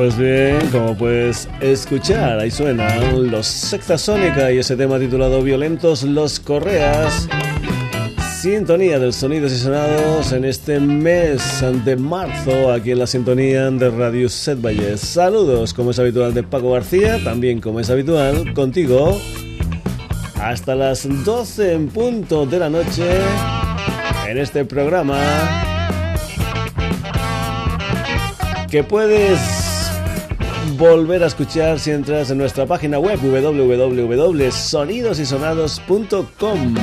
Pues bien, como puedes escuchar, ahí suenan los Secta Sónica y ese tema titulado Violentos los Correas. Sintonía del Sonidos y Sonados en este mes de marzo, aquí en la sintonía de Radio Set Valles. Saludos, como es habitual, de Paco García, también como es habitual, contigo, hasta las 12 en punto de la noche en este programa que puedes volver a escuchar si entras en nuestra página web www.sonidosysonados.com.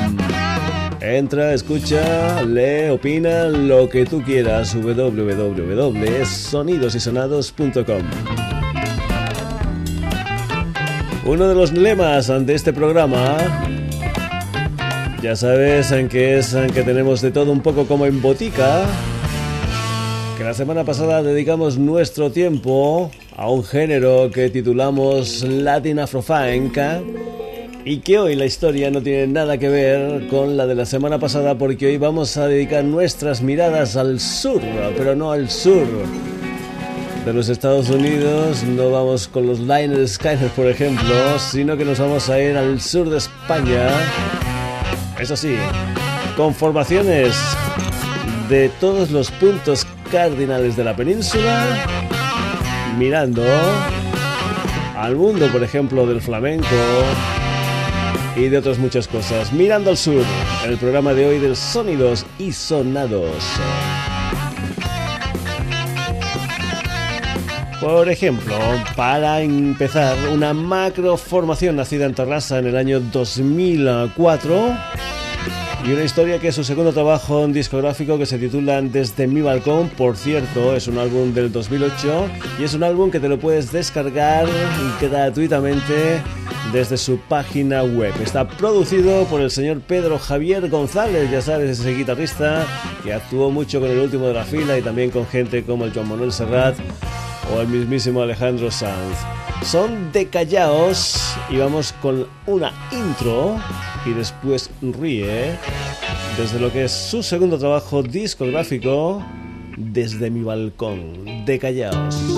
Entra, escucha, lee, opina, lo que tú quieras. www.sonidosysonados.com. Uno de los lemas ante este programa, ya sabes en que es en que tenemos de todo un poco como en botica que la semana pasada dedicamos nuestro tiempo a un género que titulamos Latin Afrofanca y que hoy la historia no tiene nada que ver con la de la semana pasada porque hoy vamos a dedicar nuestras miradas al sur, pero no al sur de los Estados Unidos, no vamos con los Liner Skyner por ejemplo, sino que nos vamos a ir al sur de España. Eso sí, con formaciones de todos los puntos cardinales de la península, mirando al mundo, por ejemplo, del flamenco y de otras muchas cosas. Mirando al sur, el programa de hoy de Sonidos y Sonados. Por ejemplo, para empezar, una macro formación nacida en Terrassa en el año 2004 y una historia que es su segundo trabajo en discográfico que se titula Desde mi balcón. Por cierto, es un álbum del 2008 y es un álbum que te lo puedes descargar gratuitamente desde su página web. Está producido por el señor Pedro Javier González, ya sabes, ese guitarrista que actuó mucho con el último de la fila y también con gente como el Juan Manuel Serrat o el mismísimo Alejandro Sanz. Son de Callaos y vamos con una intro y después ríe desde lo que es su segundo trabajo discográfico desde mi balcón de Callaos.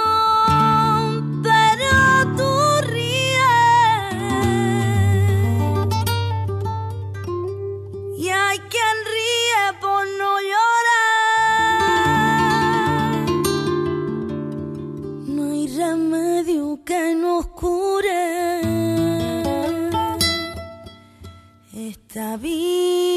voces.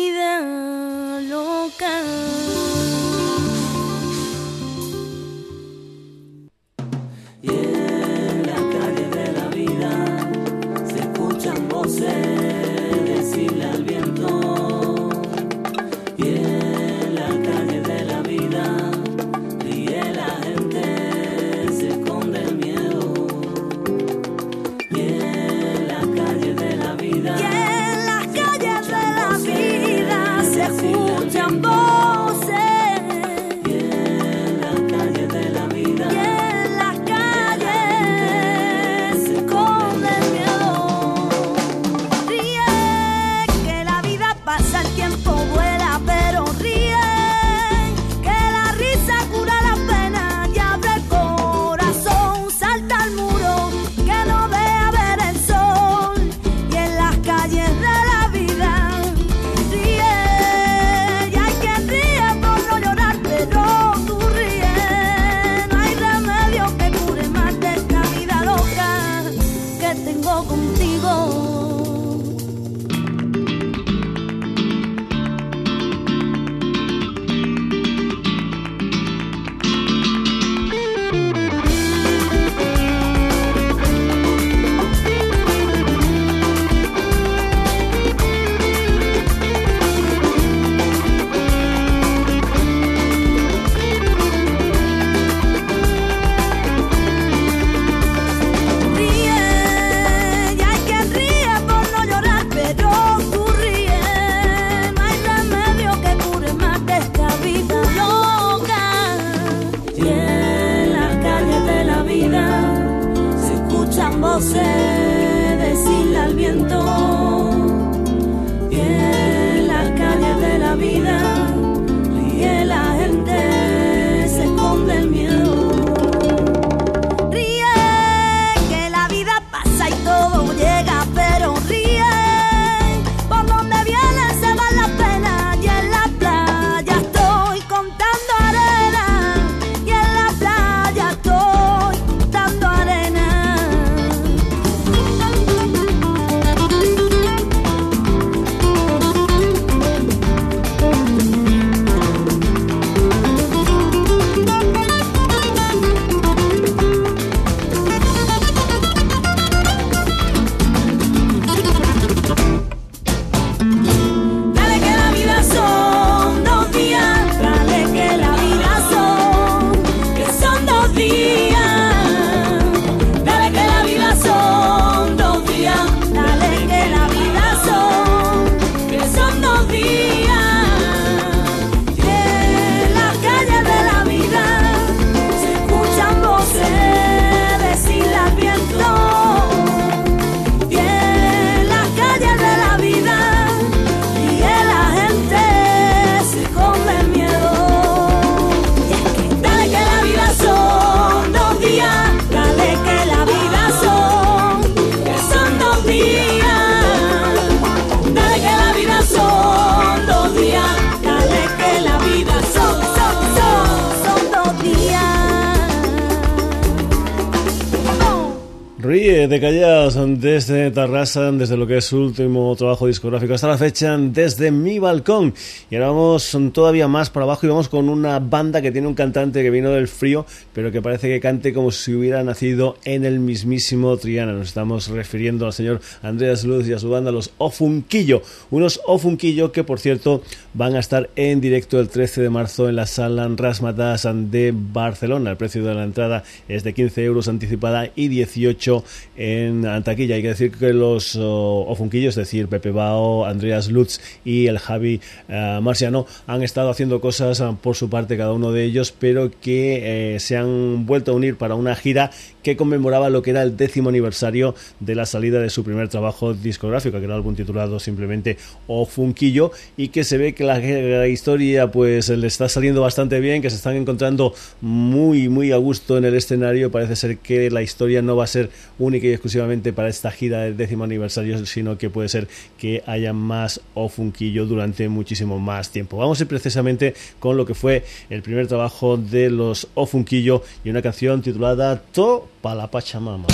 De Callados desde Tarrasa, desde lo que es su último trabajo discográfico hasta la fecha, desde mi balcón. Y ahora vamos todavía más para abajo y vamos con una banda que tiene un cantante que vino del frío, pero que parece que cante como si hubiera nacido en el mismísimo Triana. Nos estamos refiriendo al señor Andreas Luz y a su banda, los Ofunquillo. Unos Ofunquillo que, por cierto, van a estar en directo el 13 de marzo en la sala Rasmatas de Barcelona. El precio de la entrada es de 15 euros anticipada y 18 en taquilla. Hay que decir que los Ofunquillos, es decir, Pepe Bao, Andreas Lutz y el Javi uh, Marciano, han estado haciendo cosas uh, por su parte cada uno de ellos, pero que eh, se han vuelto a unir para una gira que conmemoraba lo que era el décimo aniversario de la salida de su primer trabajo discográfico, que era algún titulado simplemente Ofunquillo, y que se ve que la, la historia pues le está saliendo bastante bien, que se están encontrando muy, muy a gusto en el escenario. Parece ser que la historia no va a ser única exclusivamente para esta gira del décimo aniversario, sino que puede ser que haya más Ofunquillo durante muchísimo más tiempo. Vamos a ir precisamente con lo que fue el primer trabajo de los Ofunquillo y una canción titulada To para la Pachamama.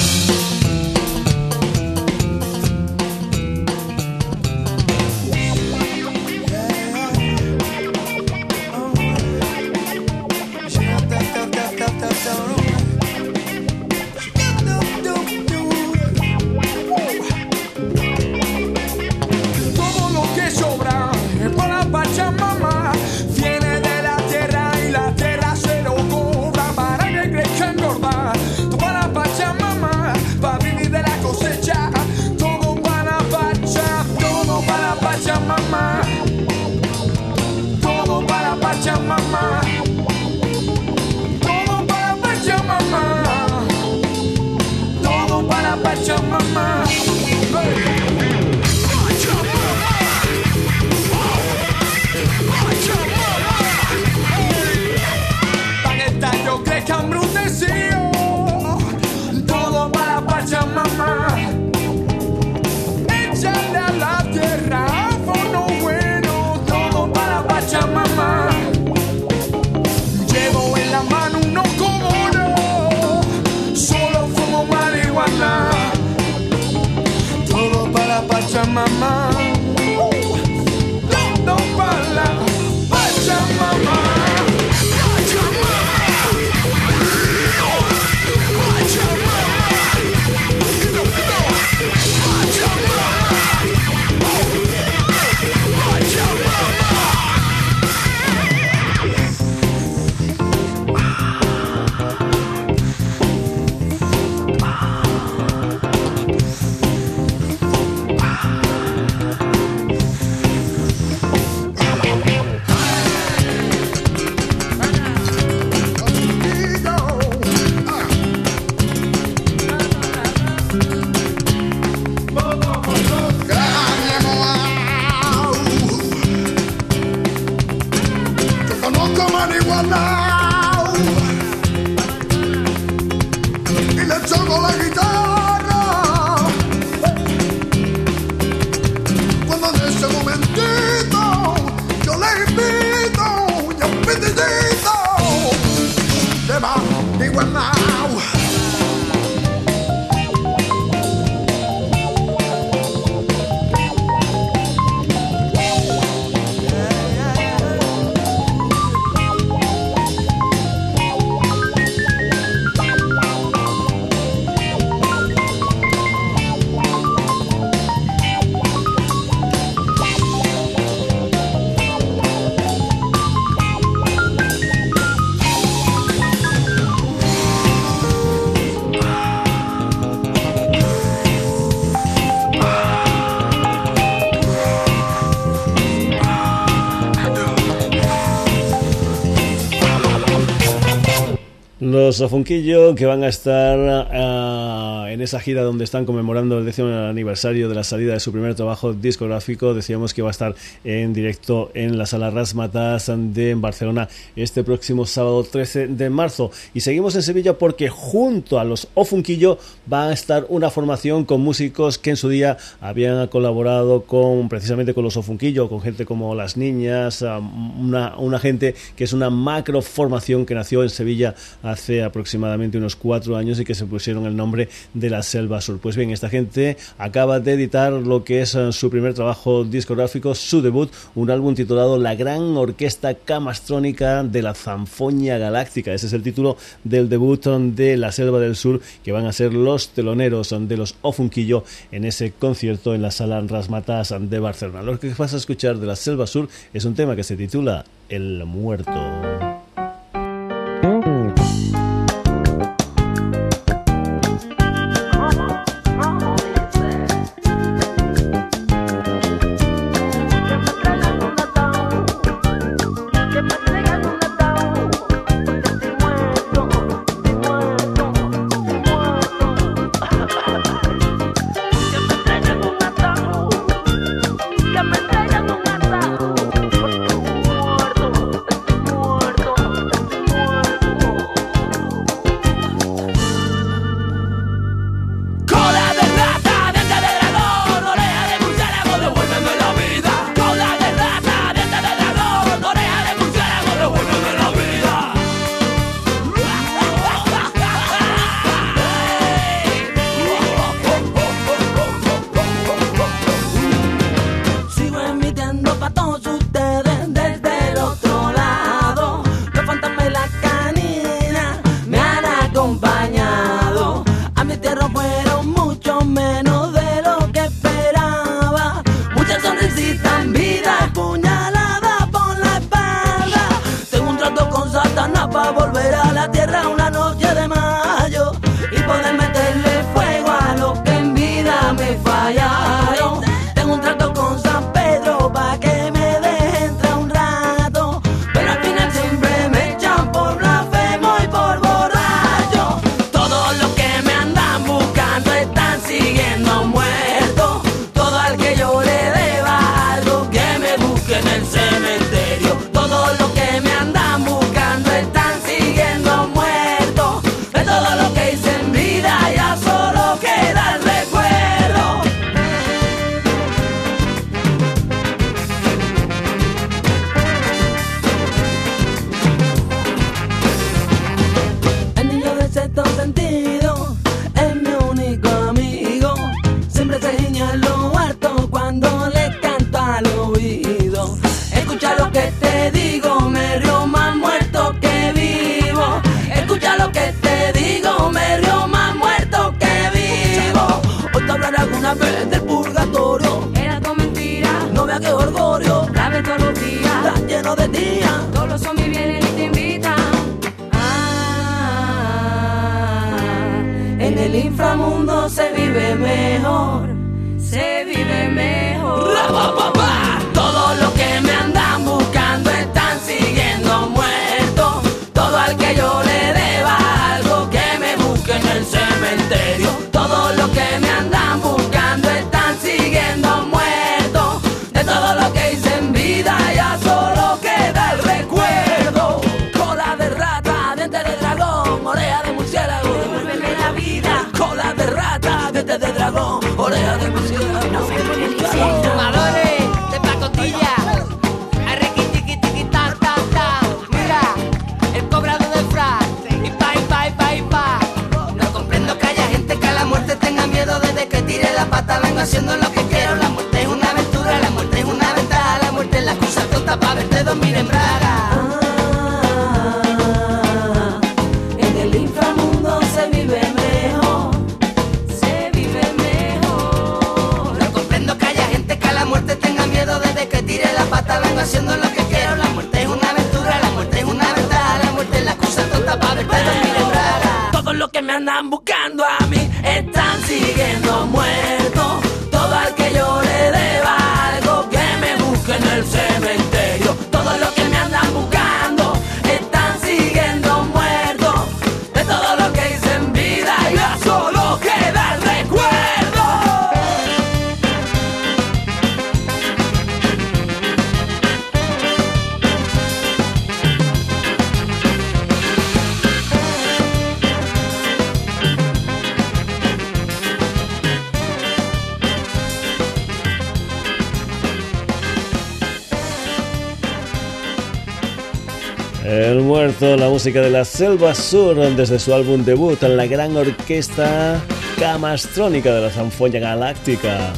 Los Funquillo que van a estar uh, en esa gira donde están conmemorando el décimo aniversario de la salida de su primer trabajo discográfico. Decíamos que va a estar en directo en la sala Rasmatas de Barcelona este próximo sábado 13 de marzo. Y seguimos en Sevilla porque junto a los Ofunquillo va a estar una formación con músicos que en su día habían colaborado con precisamente con los Ofunquillo, con gente como Las Niñas, una, una gente que es una macro formación que nació en Sevilla hace aproximadamente unos cuatro años y que se pusieron el nombre de la Selva Sur. Pues bien, esta gente acaba de editar lo que es eh, su primer trabajo discográfico, su debut, un álbum titulado La Gran Orquesta Camastrónica de la Zanfoña Galáctica. Ese es el título del debut de la Selva del Sur, que van a ser los teloneros de los Ofunquillo en ese concierto en la sala Rasmatas de Barcelona. Lo que vas a escuchar de la Selva Sur es un tema que se titula El Muerto. De día. Todos los zombies vienen y te invitan. Ah, en el inframundo se vive mejor. Se vive mejor. Están La música de la Selva Sur, desde su álbum debut, la gran orquesta camastrónica de la Zanfoña Galáctica.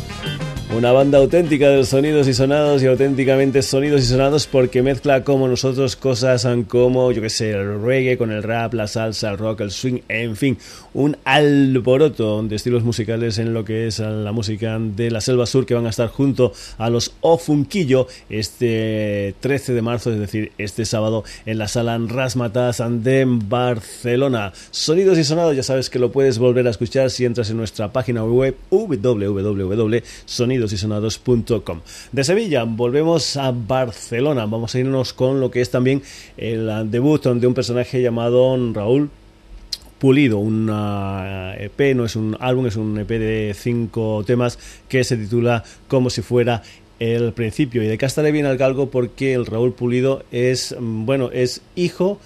Una banda auténtica de sonidos y sonados y auténticamente sonidos y sonados porque mezcla como nosotros cosas como, yo que sé, el reggae con el rap, la salsa, el rock, el swing, en fin, un alboroto de estilos musicales en lo que es la música de la Selva Sur que van a estar junto a los Ofunquillo este 13 de marzo, es decir, este sábado en la sala Rasmatas de Barcelona. Sonidos y sonados, ya sabes que lo puedes volver a escuchar si entras en nuestra página web www.sonidos De Sevilla volvemos a Barcelona. Vamos a irnos con lo que es también el debut de un personaje llamado Raúl Pulido, un EP, no es un álbum, es un EP de cinco temas que se titula Como si fuera el principio. Y de estaré bien al galgo porque el Raúl Pulido es, bueno, es hijo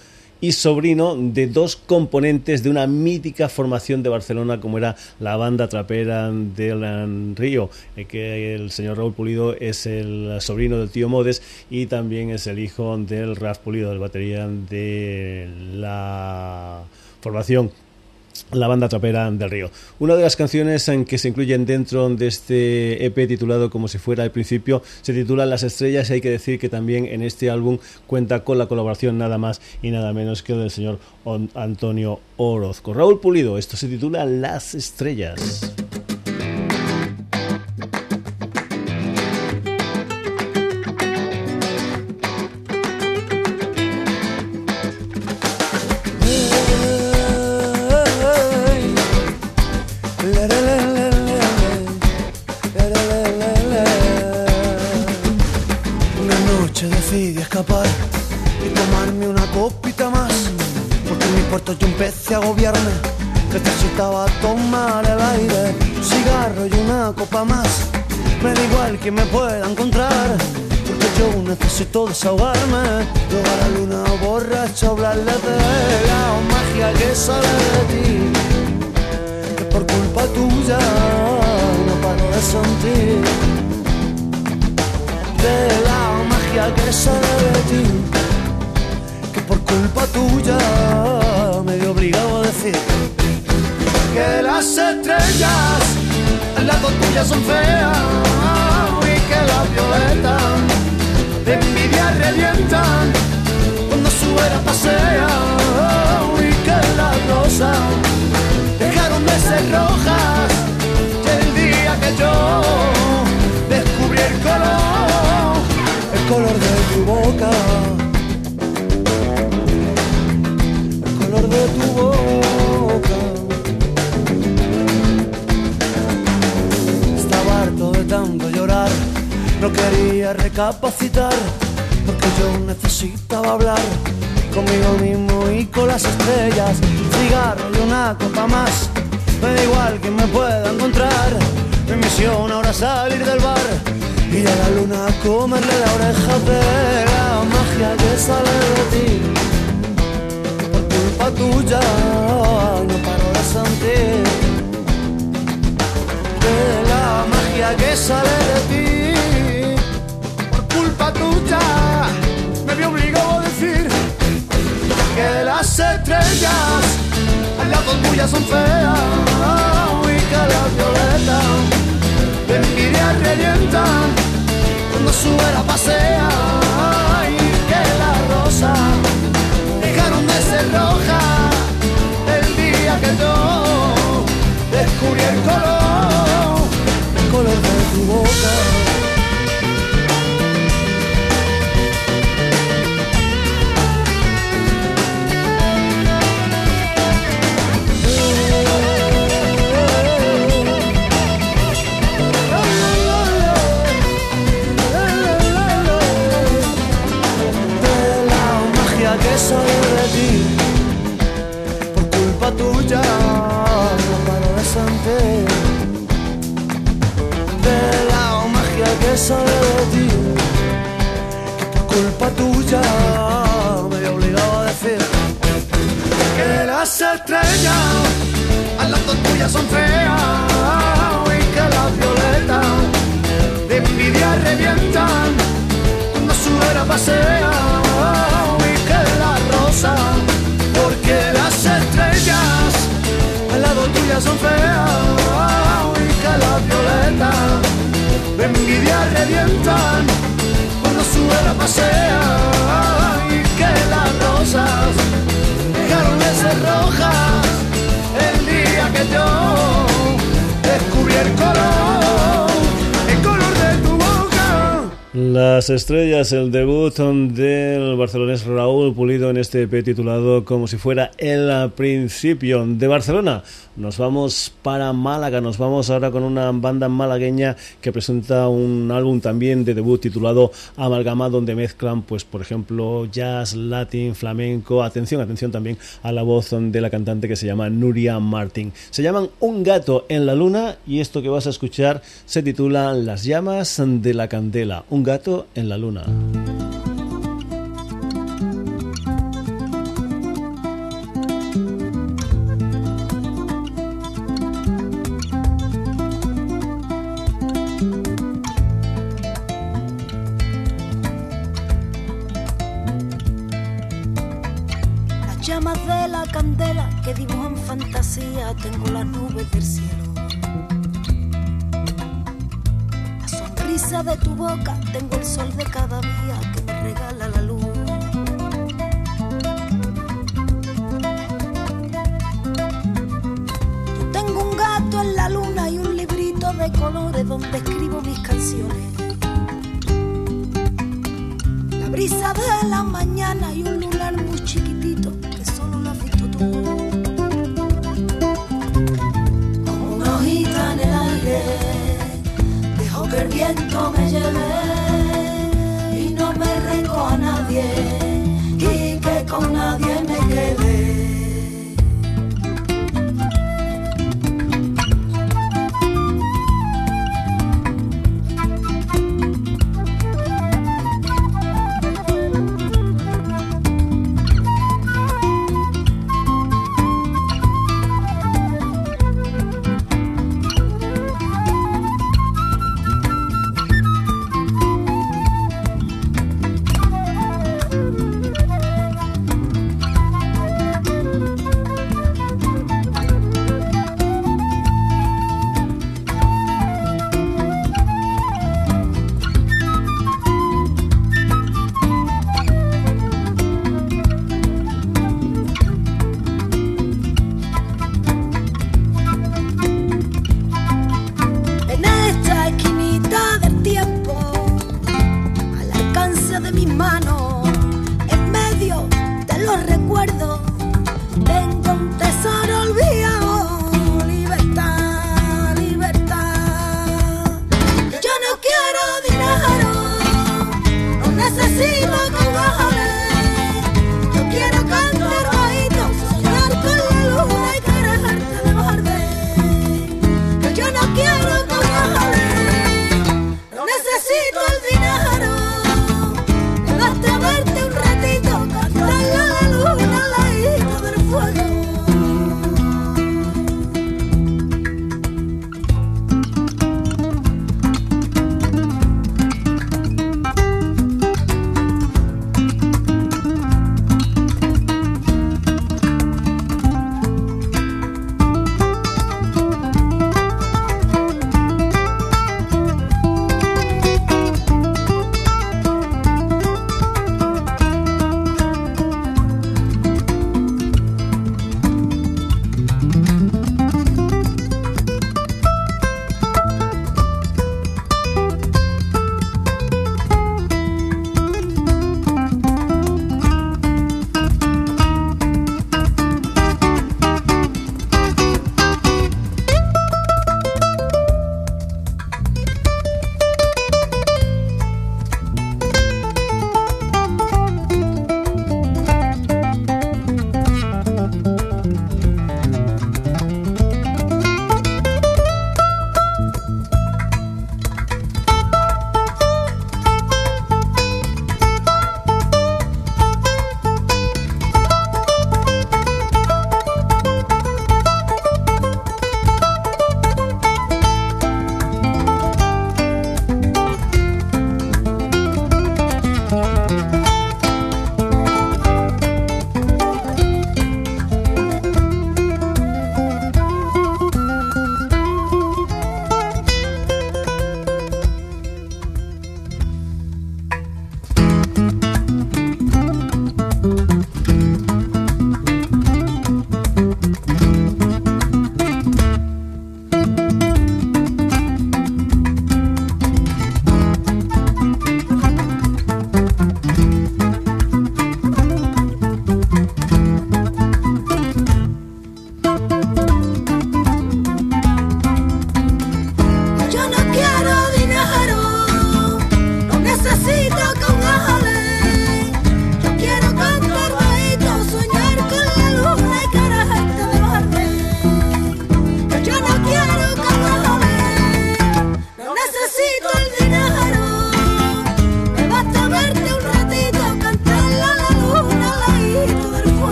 y sobrino de dos componentes de una mítica formación de Barcelona como era la banda trapera del Río, que el señor Raúl Pulido es el sobrino del tío Modes y también es el hijo del Raf Pulido, del batería de la formación la banda trapera del río. Una de las canciones en que se incluyen dentro de este EP titulado como si fuera el principio se titula Las estrellas y hay que decir que también en este álbum cuenta con la colaboración nada más y nada menos que del señor Antonio Orozco. Raúl Pulido, esto se titula Las estrellas. Que me pueda encontrar, porque yo necesito desahogarme. Luego la luna borracha hablarle de la magia que sale de ti. Que por culpa tuya no paro de sentir. De la magia que sale de ti Que por culpa tuya me he obligado a decir Que las estrellas las dos tuyas son feas y que las violetas de envidia revientan cuando su era pasea y que las rosas dejaron de ser rojas el día que yo descubrí el color, el color de tu boca. El color de tu boca. No quería recapacitar porque yo necesitaba hablar conmigo mismo y con las estrellas. cigarro y una copa más. Me da igual que me pueda encontrar. Mi misión ahora es salir del bar y a la luna comerle la oreja de la magia que sale de ti. Por culpa tuya no paro de sentir de la magia que sale lado tuya son feas y que las violetas de envidia revientan cuando su era pasea y que las rosas dejaron de ser rojas el día que yo descubrí el color, que sale de ti que por culpa tuya me he obligado a decir que las estrellas al lado tuya son feas y que las violetas de envidia revientan cuando su era pasea porque las estrellas al lado tuya son feas y que las violetas de envidia revientan cuando su era pasea y que las rosas dejaron de ser rojas el día que yo descubrí el color Las estrellas, el debut del barcelonés Raúl Pulido en este EP titulado como si fuera el principio de Barcelona. Nos vamos para Málaga, nos vamos ahora con una banda malagueña que presenta un álbum también de debut titulado Amalgama, donde mezclan, pues por ejemplo, jazz, latín, flamenco. Atención, atención también a la voz de la cantante que se llama Nuria Martín. Se llaman Un gato en la luna y esto que vas a escuchar se titula Las llamas de la candela. Un gato en la luna. Las llamas de la candela que dibujan fantasía, tengo las nubes del cielo. De tu boca, tengo el sol de cada día que me regala la luz. Yo tengo un gato en la luna y un librito de colores donde escribo mis canciones. La brisa de la mañana y un lunar muy chiquitito que solo lo has visto tú. Como una hojita en el aire el viento me lleve y no me rengo a nadie y que con nadie me quede.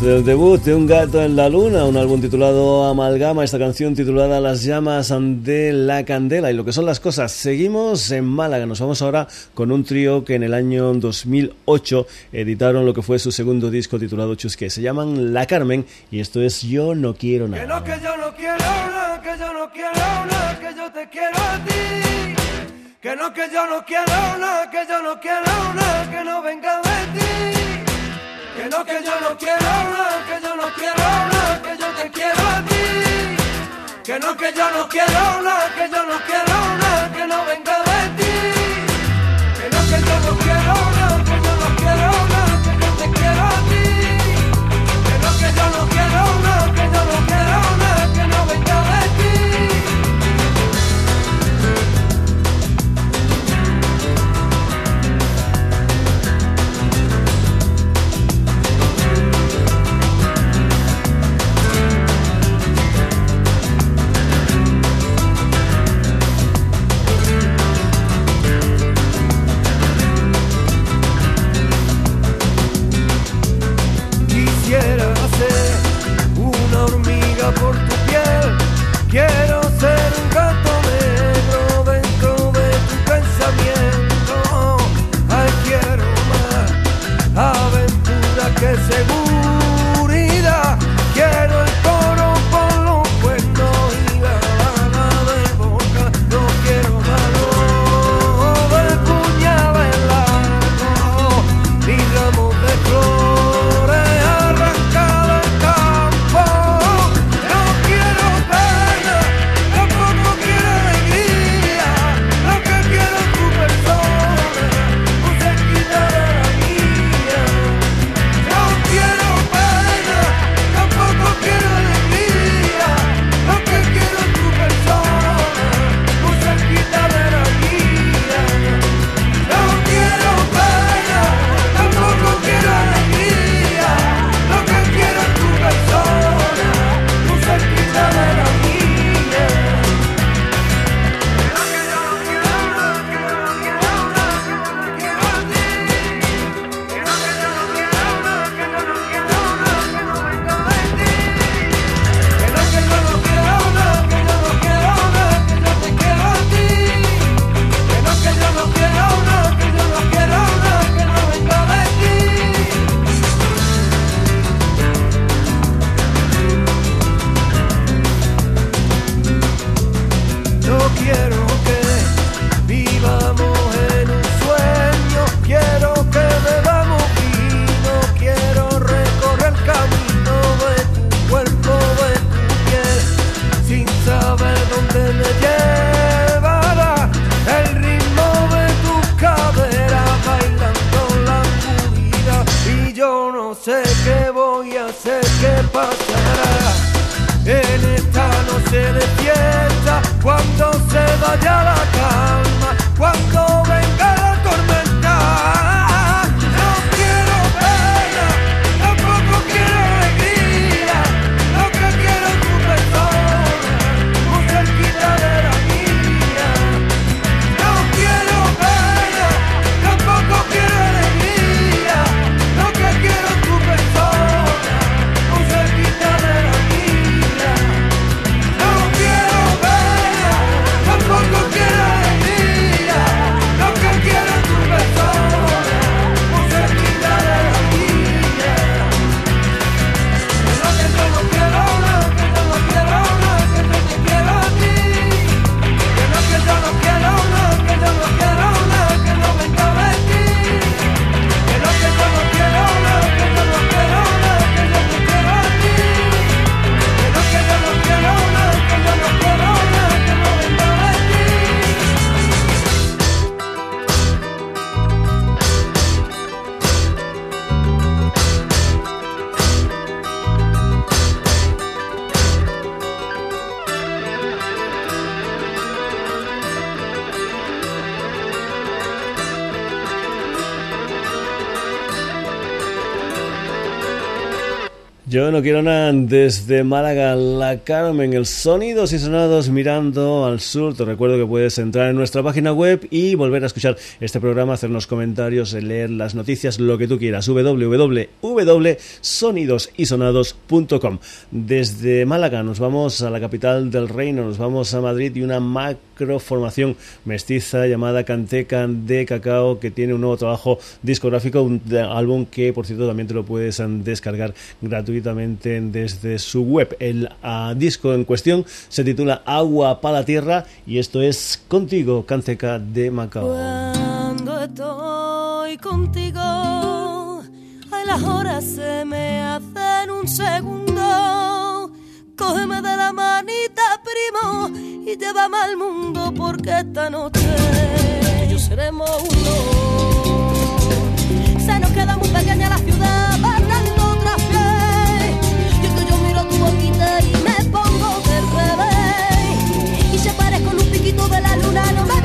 Desde el debut de Un gato en la luna, un álbum titulado Amalgama, esta canción titulada Las llamas de la candela y lo que son las cosas. Seguimos en Málaga, nos vamos ahora con un trío que en el año 2008 editaron lo que fue su segundo disco titulado Chusque. Se llaman La Carmen y esto es Yo no quiero nada. Que no, que yo no quiero nada, que yo no quiero nada, que yo te quiero a ti. Que no, que yo no quiero que yo no quiero nada, que no venga de ti. Que no, que yo no quiero nada, que yo no quiero nada, que yo te quiero a ti. Que no, que yo no quiero nada, que yo no quiero nada, que no venga de ti. Yo no quiero nada desde Málaga, La Carmen, el sonidos y sonados mirando al sur. Te recuerdo que puedes entrar en nuestra página web y volver a escuchar este programa, hacernos comentarios, leer las noticias, lo que tú quieras. www.sonidosysonados.com. Desde Málaga nos vamos a la capital del reino, nos vamos a Madrid y una macroformación mestiza llamada Canteca de Cacao que tiene un nuevo trabajo discográfico, un álbum que por cierto también te lo puedes descargar gratuitamente desde su web. El uh, disco en cuestión se titula Agua para la Tierra y esto es Contigo, Canteca de Macao. Cuando estoy contigo, ay, las horas se me hacen un segundo. Cógeme de la manita, primo, y llévame al mundo porque esta noche yo seremos uno. Se nos queda muy pequeña la ciudad, la luna,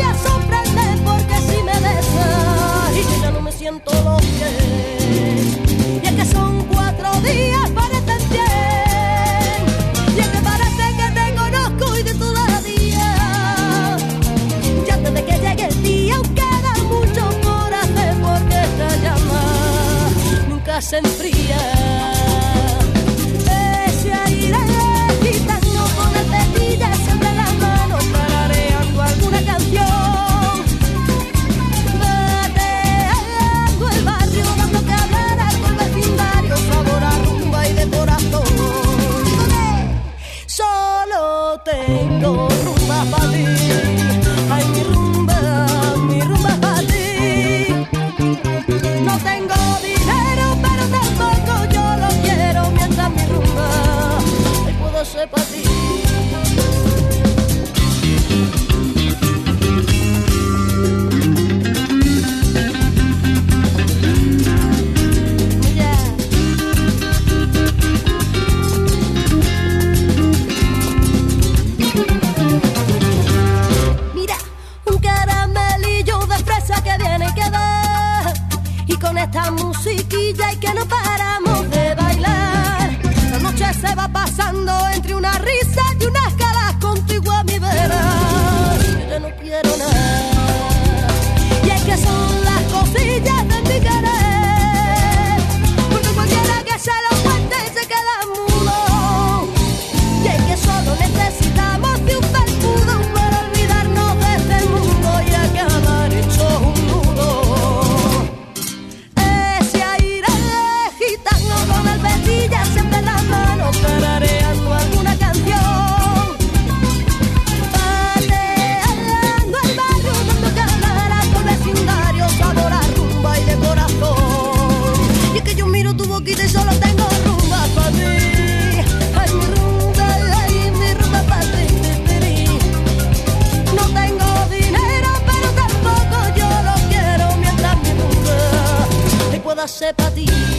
sepa ti.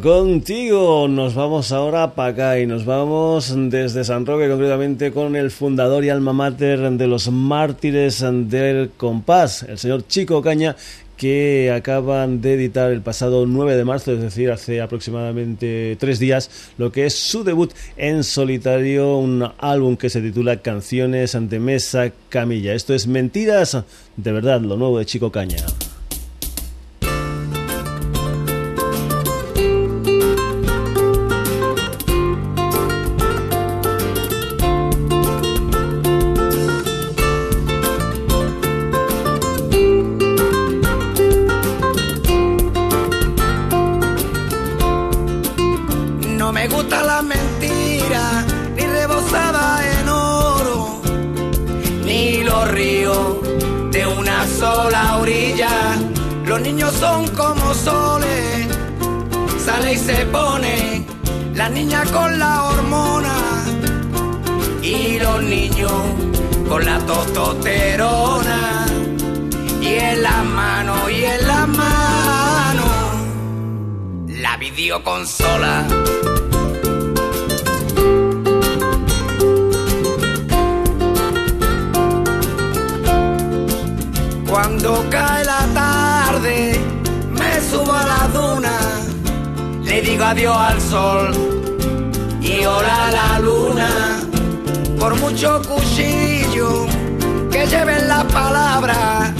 Contigo. Nos vamos ahora para acá y nos vamos desde San Roque, concretamente con el fundador y alma mater de los mártires del compás, el señor Chico Caña, que acaban de editar el pasado 9 de marzo, es decir, hace aproximadamente tres días, lo que es su debut en solitario, un álbum que se titula Canciones ante Mesa Camilla. Esto es Mentiras, de verdad, lo nuevo de Chico Caña. Por mucho cuchillo que lleven la palabra,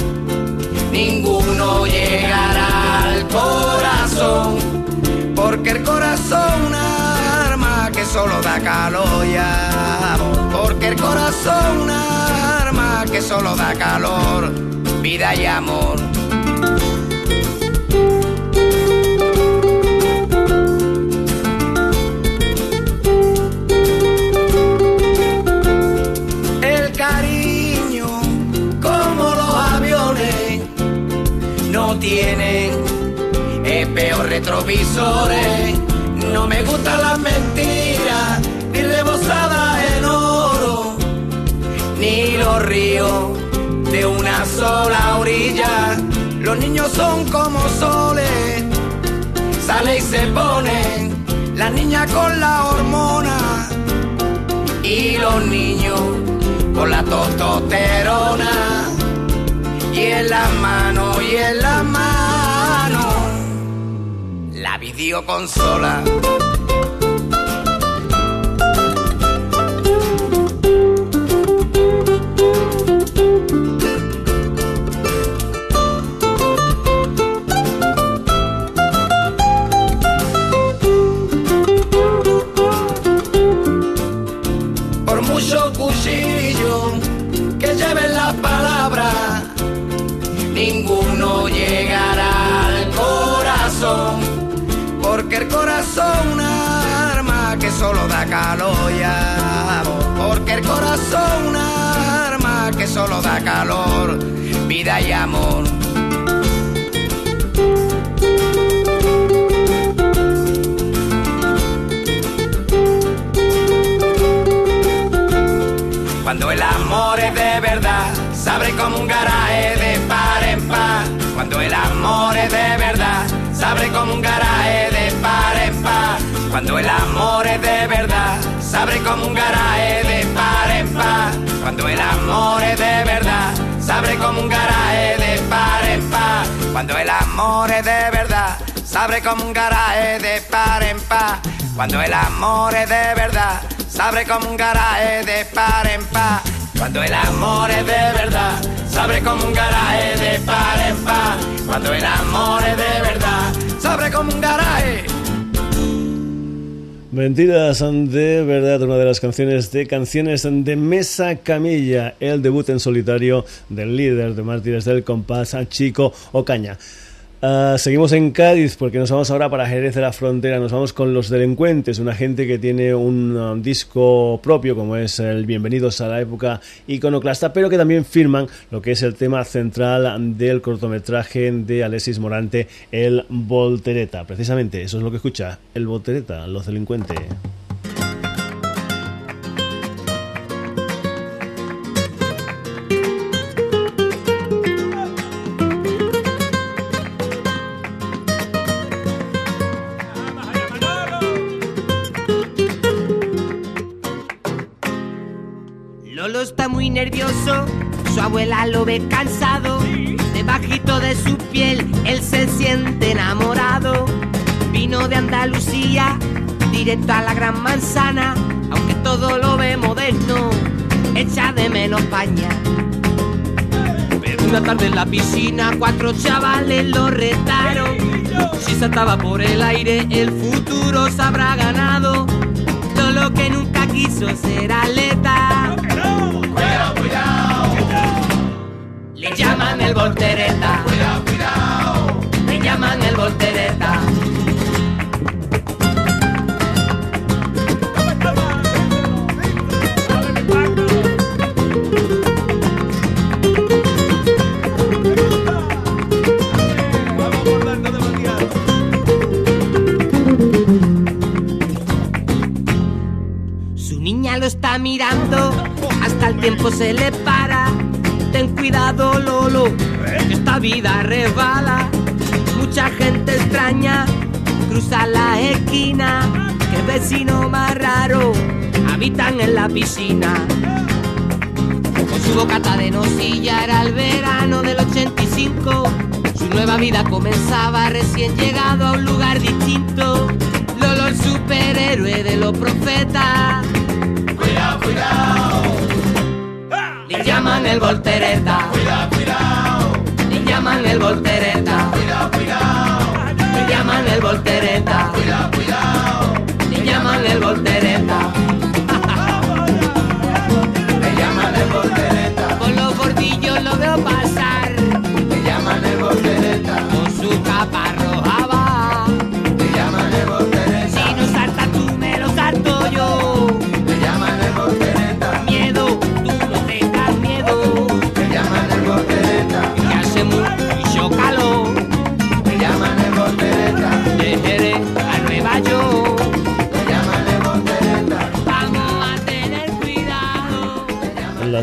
ninguno llegará al corazón, porque el corazón una arma que solo da calor porque el corazón arma que solo da calor, vida y amor. Tienen espejos retrovisores. No me gustan las mentiras, ni rebosadas en oro, ni los ríos de una sola orilla. Los niños son como soles, sale y se ponen, la niña con la hormona y los niños con la tostosterona y en las manos y en las manos la videoconsola. Es una arma que solo da calor porque el corazón una arma que solo da calor, vida y amor. Cuando el amor es de verdad, se abre como un garaje de par en par. Cuando el amor es de verdad, se abre como un garaje Cuando el amor es de verdad, se abre como un garaje de par en par. Cuando el amor es de verdad, se abre como un garaje de par en par. Cuando el amor es de verdad, se abre como un garaje de par en par. Cuando el amor es de verdad, se abre como un garaje de par en par. Cuando el amor es de verdad, se abre como un garaje de par en par. Cuando el amor es de verdad, se como un garaje. Mentiras de verdad, una de las canciones de canciones de Mesa Camilla, el debut en solitario del líder de Mártires del Compás, Chico Ocaña. Uh, seguimos en Cádiz porque nos vamos ahora para Jerez de la Frontera, nos vamos con Los Delincuentes, una gente que tiene un um, disco propio como es el Bienvenidos a la época iconoclasta, pero que también firman lo que es el tema central del cortometraje de Alexis Morante, El Voltereta. Precisamente eso es lo que escucha El Voltereta, Los Delincuentes. Su abuela lo ve cansado. Debajito de su piel, él se siente enamorado. Vino de Andalucía, directo a la gran manzana. Aunque todo lo ve moderno, echa de menos España. Pero una tarde en la piscina, cuatro chavales lo retaron. Si saltaba por el aire, el futuro se habrá ganado. Lolo que nunca quiso ser atleta. Llaman el voltereta, cuidado, cuidado. le llaman el voltereta. Su niña lo está mirando, hasta el tiempo se le para. Ten cuidado, Lolo, esta vida resbala. Mucha gente extraña cruzar la esquina, que vecino más raro habitan en la piscina. Con su bocata de nocilla era el verano del 85. Su nueva vida comenzaba recién llegado a un lugar distinto. Lolo el superhéroe de los profetas. Cuidado, cuidado. Llaman el voltereta. Cuidado, cuidado. Le llaman el voltereta. Cuidado, cuidado. Le llaman el voltereta. Cuidado, cuidado. Le llaman el voltereta.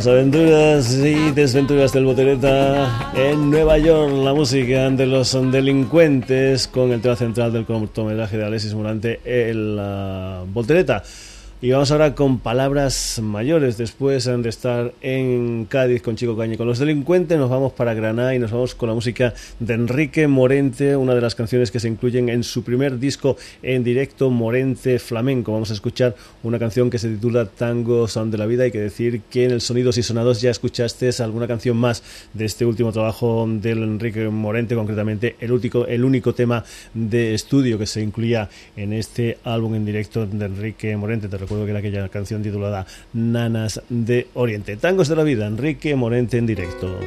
Aventuras y desventuras del Botereta en Nueva York, la música de los delincuentes con el tema central del cortometraje de Alexis Morante, el uh. Y vamos ahora con palabras mayores. Después de estar en Cádiz con Chico Cañe con los delincuentes, nos vamos para Granada y nos vamos con la música de Enrique Morente, una de las canciones que se incluyen en su primer disco en directo, Morente Flamenco. Vamos a escuchar una canción que se titula Tango Son de la Vida. Hay que decir que en el Sonidos y Sonados ya escuchaste alguna canción más de este último trabajo del Enrique Morente, concretamente el único, el único tema de estudio que se incluía en este álbum en directo de Enrique Morente. Que era aquella canción titulada Nanas de Oriente. Tangos de la vida, Enrique Morente en directo.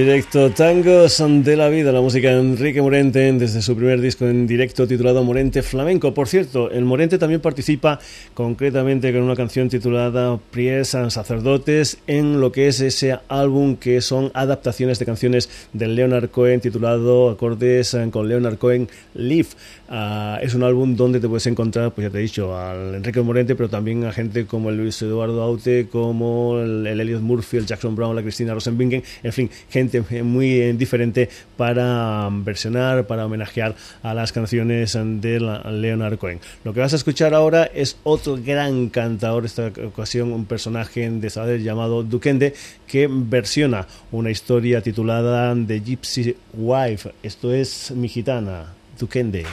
Directo, Tangos de la Vida, la música de Enrique Morente desde su primer disco en directo titulado Morente Flamenco. Por cierto, el Morente también participa concretamente con una canción titulada Pries and Sacerdotes en lo que es ese álbum que son adaptaciones de canciones de Leonard Cohen titulado Acordes con Leonard Cohen Live. Ah, es un álbum donde te puedes encontrar, pues ya te he dicho, al Enrique Morente, pero también a gente como el Luis Eduardo Aute, como el, Elliot Murphy, el Jackson Brown, la Cristina Rosenbingen, en fin, gente muy diferente para versionar, para homenajear a las canciones de Leonard Cohen. Lo que vas a escuchar ahora es otro gran cantador, esta ocasión un personaje de Sabadell llamado Duquende, que versiona una historia titulada The Gypsy Wife. Esto es Mi Gitana. Tukende.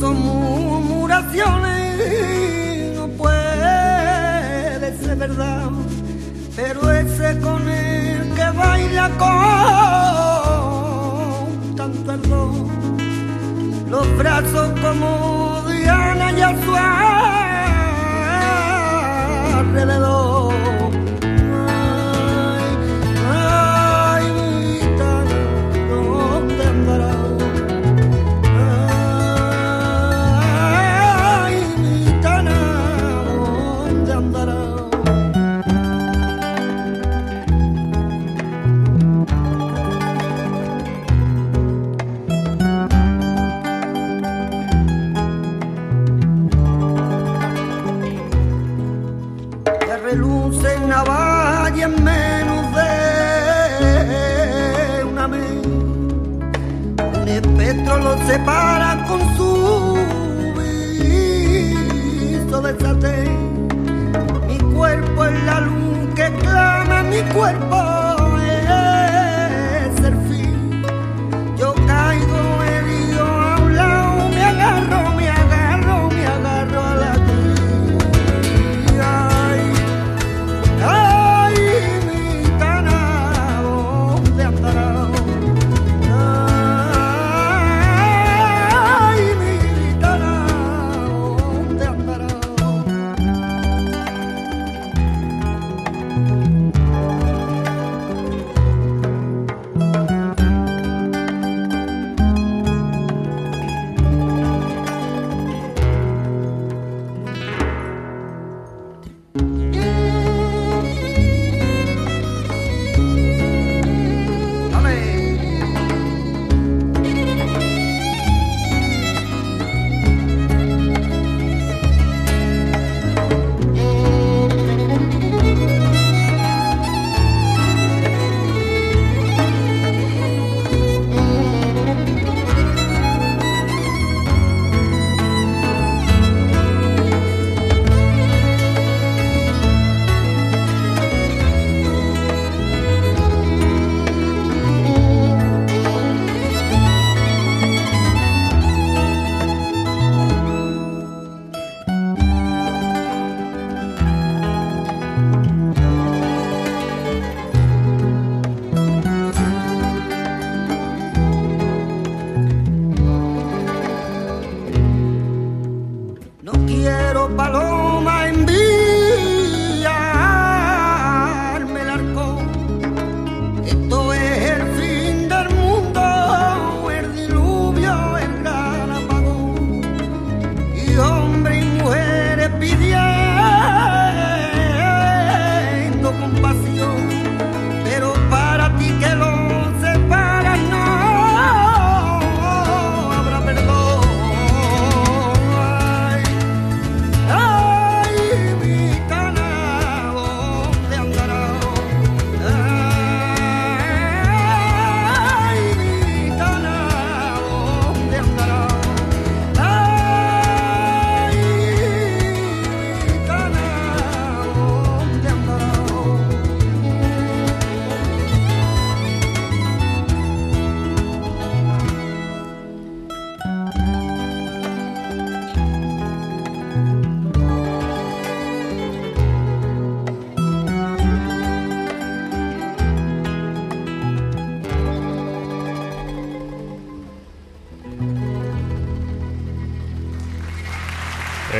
son murmuraciones, no puede ser verdad, pero ese con el que baila con tanto error, los brazos como Diana y a su alrededor. separa con su visto de satén. Mi cuerpo es la luz que clama mi cuerpo.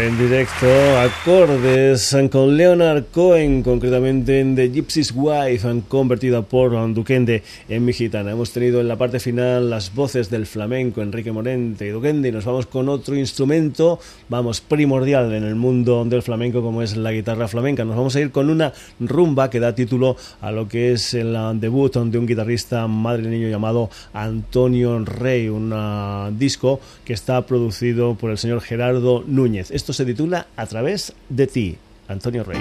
En directo, acordes con Leonard Cohen, concretamente en The Gypsy's Wife, convertida por Duquende en mi gitana. Hemos tenido en la parte final las voces del flamenco, Enrique Morente y Duquende, y nos vamos con otro instrumento, vamos, primordial en el mundo del flamenco, como es la guitarra flamenca. Nos vamos a ir con una rumba que da título a lo que es el debut de un guitarrista madrileño llamado Antonio Rey, un disco que está producido por el señor Gerardo Núñez. Esto se titula A través de ti, Antonio Rey.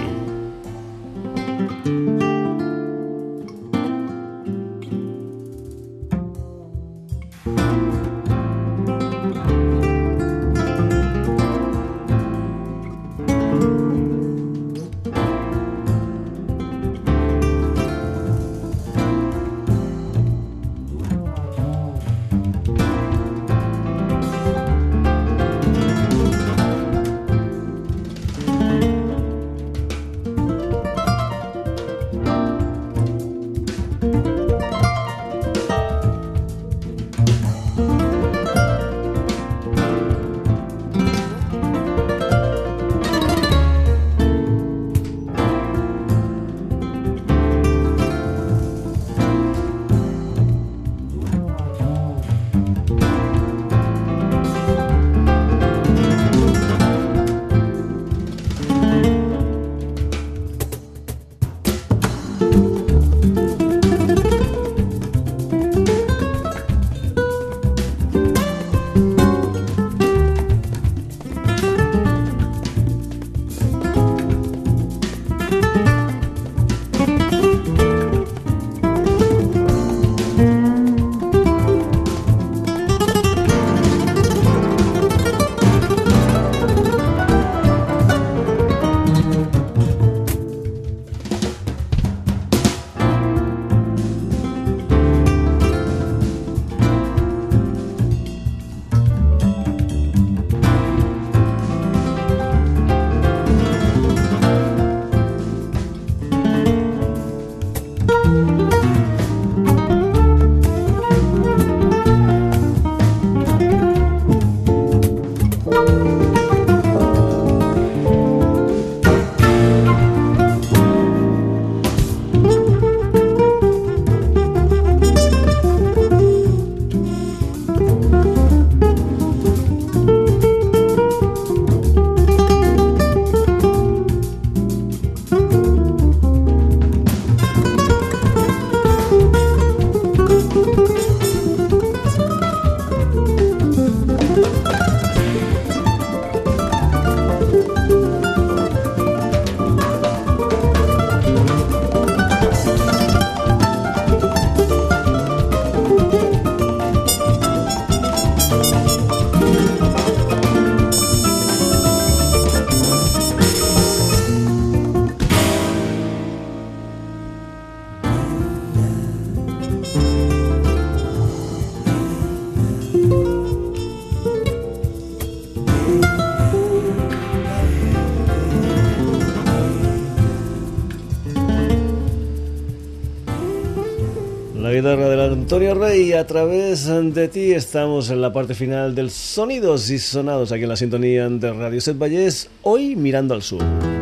Antonio Rey, a través de ti estamos en la parte final del Sonidos y Sonados aquí en la sintonía de Radio Set Vallés, hoy mirando al sur.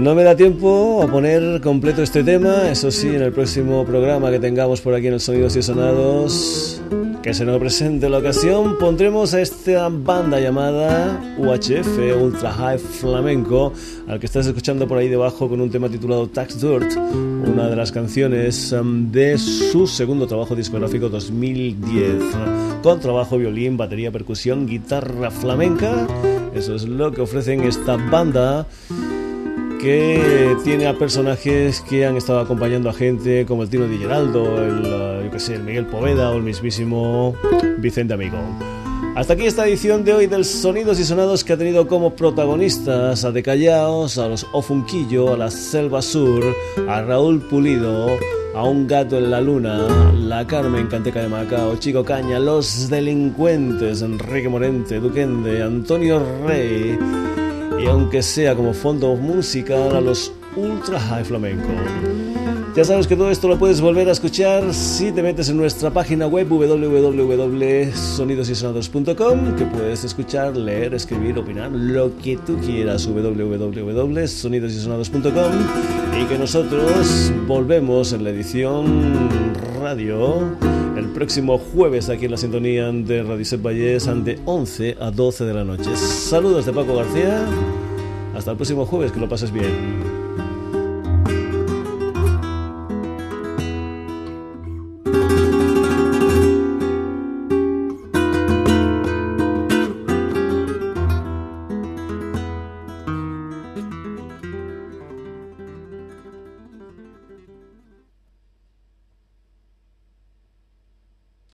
No me da tiempo a poner completo este tema, eso sí, en el próximo programa que tengamos por aquí en el Sonidos y Sonados que se nos presente la ocasión, pondremos a esta banda llamada UHF, Ultra High Flamenco, al que estás escuchando por ahí debajo con un tema titulado Tax Dirt, una de las canciones um, de su segundo trabajo discográfico 2010, con trabajo violín, batería, percusión, guitarra flamenca. Eso es lo que ofrecen esta banda que tiene a personajes que han estado acompañando a gente como el Tino Di Geraldo, el, uh, yo que sé, el Miguel Poveda o el mismísimo Vicente Amigo. Hasta aquí esta edición de hoy del Sonidos y Sonados que ha tenido como protagonistas a De Callaos, a los Ofunquillo, a la Selva Sur, a Raúl Pulido, a Un Gato en la Luna, la Carmen Canteca de Macao, Chico Caña, Los Delincuentes, Enrique Morente, Duquende, Antonio Rey y aunque sea como fondo musical a los Ultra High Flamenco. Ya sabes que todo esto lo puedes volver a escuchar si te metes en nuestra página web www.sonidosysonados.com que puedes escuchar, leer, escribir, opinar, lo que tú quieras www.sonidosysonados.com y que nosotros volvemos en la edición radio el próximo jueves aquí en la sintonía de Radio Set Valles de 11 a 12 de la noche. Saludos de Paco García. Hasta el próximo jueves, que lo pases bien.